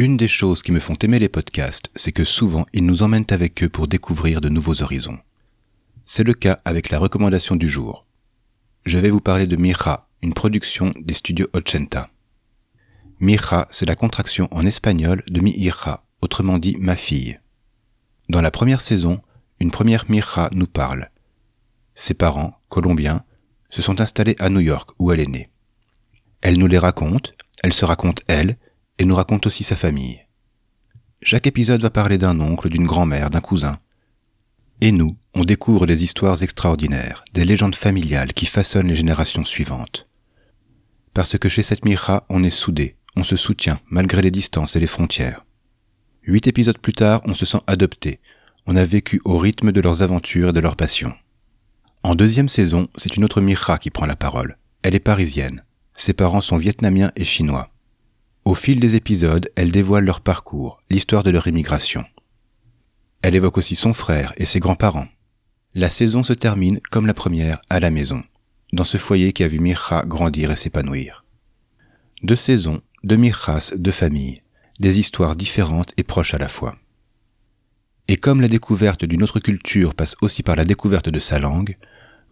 Une des choses qui me font aimer les podcasts, c'est que souvent ils nous emmènent avec eux pour découvrir de nouveaux horizons. C'est le cas avec la recommandation du jour. Je vais vous parler de Mira, une production des studios Ochenta. Mira, c'est la contraction en espagnol de mi hija, autrement dit ma fille. Dans la première saison, une première Mira nous parle. Ses parents, colombiens, se sont installés à New York où elle est née. Elle nous les raconte, elle se raconte elle, et nous raconte aussi sa famille. Chaque épisode va parler d'un oncle, d'une grand-mère, d'un cousin. Et nous, on découvre des histoires extraordinaires, des légendes familiales qui façonnent les générations suivantes. Parce que chez cette Mira, on est soudés, on se soutient, malgré les distances et les frontières. Huit épisodes plus tard, on se sent adopté, on a vécu au rythme de leurs aventures et de leurs passions. En deuxième saison, c'est une autre Mira qui prend la parole. Elle est parisienne. Ses parents sont vietnamiens et chinois. Au fil des épisodes, elle dévoile leur parcours, l'histoire de leur immigration. Elle évoque aussi son frère et ses grands-parents. La saison se termine, comme la première, à la maison, dans ce foyer qui a vu Mirra grandir et s'épanouir. Deux saisons, deux Mirras, deux familles, des histoires différentes et proches à la fois. Et comme la découverte d'une autre culture passe aussi par la découverte de sa langue,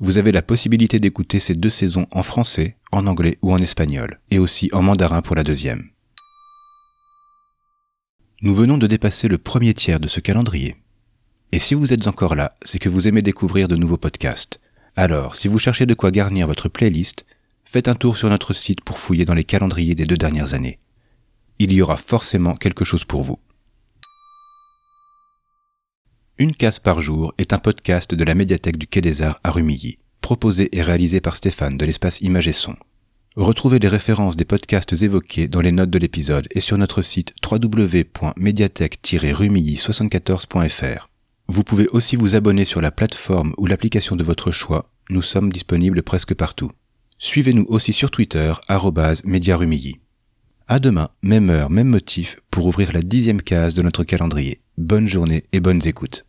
vous avez la possibilité d'écouter ces deux saisons en français, en anglais ou en espagnol, et aussi en mandarin pour la deuxième. Nous venons de dépasser le premier tiers de ce calendrier. Et si vous êtes encore là, c'est que vous aimez découvrir de nouveaux podcasts. Alors, si vous cherchez de quoi garnir votre playlist, faites un tour sur notre site pour fouiller dans les calendriers des deux dernières années. Il y aura forcément quelque chose pour vous. Une case par jour est un podcast de la médiathèque du Quai des Arts à Rumilly, proposé et réalisé par Stéphane de l'espace Image et Son. Retrouvez les références des podcasts évoqués dans les notes de l'épisode et sur notre site www.mediathèque-rumilly74.fr. Vous pouvez aussi vous abonner sur la plateforme ou l'application de votre choix. Nous sommes disponibles presque partout. Suivez-nous aussi sur Twitter, @mediarumilly. À demain, même heure, même motif, pour ouvrir la dixième case de notre calendrier. Bonne journée et bonnes écoutes.